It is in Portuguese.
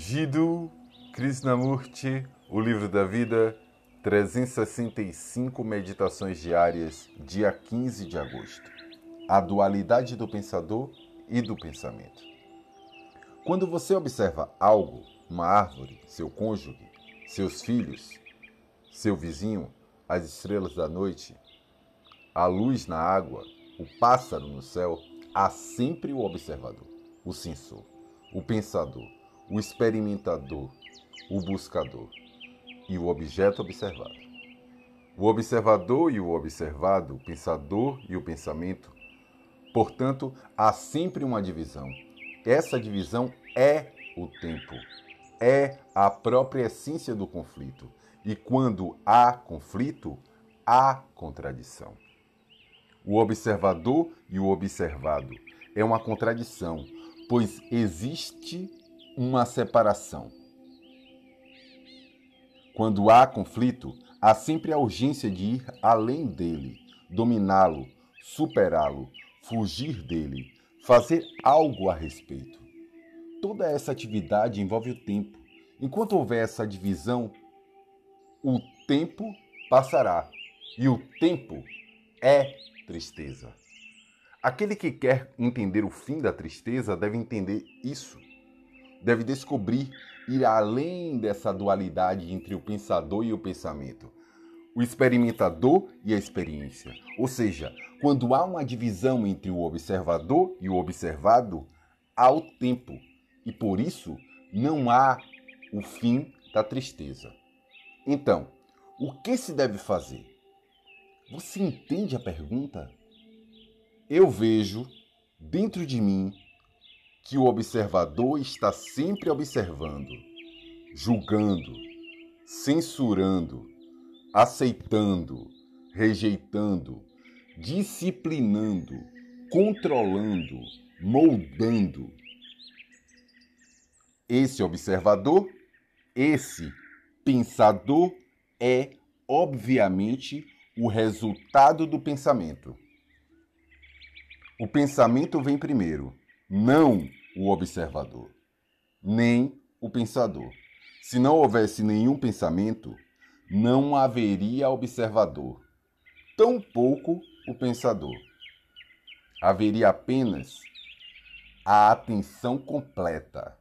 Jiddu Krishnamurti, O Livro da Vida, 365 Meditações Diárias, dia 15 de agosto. A dualidade do pensador e do pensamento. Quando você observa algo, uma árvore, seu cônjuge, seus filhos, seu vizinho, as estrelas da noite, a luz na água, o pássaro no céu, há sempre o observador, o sensor, o pensador, o experimentador, o buscador e o objeto observado. O observador e o observado, o pensador e o pensamento, portanto, há sempre uma divisão. Essa divisão é o tempo, é a própria essência do conflito. E quando há conflito, há contradição. O observador e o observado é uma contradição, pois existe uma separação. Quando há conflito, há sempre a urgência de ir além dele, dominá-lo, superá-lo, fugir dele, fazer algo a respeito. Toda essa atividade envolve o tempo. Enquanto houver essa divisão, o tempo passará. E o tempo é tristeza. Aquele que quer entender o fim da tristeza deve entender isso deve descobrir ir além dessa dualidade entre o pensador e o pensamento, o experimentador e a experiência. Ou seja, quando há uma divisão entre o observador e o observado, há o tempo, e por isso não há o fim da tristeza. Então, o que se deve fazer? Você entende a pergunta? Eu vejo dentro de mim que o observador está sempre observando, julgando, censurando, aceitando, rejeitando, disciplinando, controlando, moldando. Esse observador, esse pensador é, obviamente, o resultado do pensamento. O pensamento vem primeiro, não o observador, nem o pensador. Se não houvesse nenhum pensamento, não haveria observador, tampouco o pensador. Haveria apenas a atenção completa.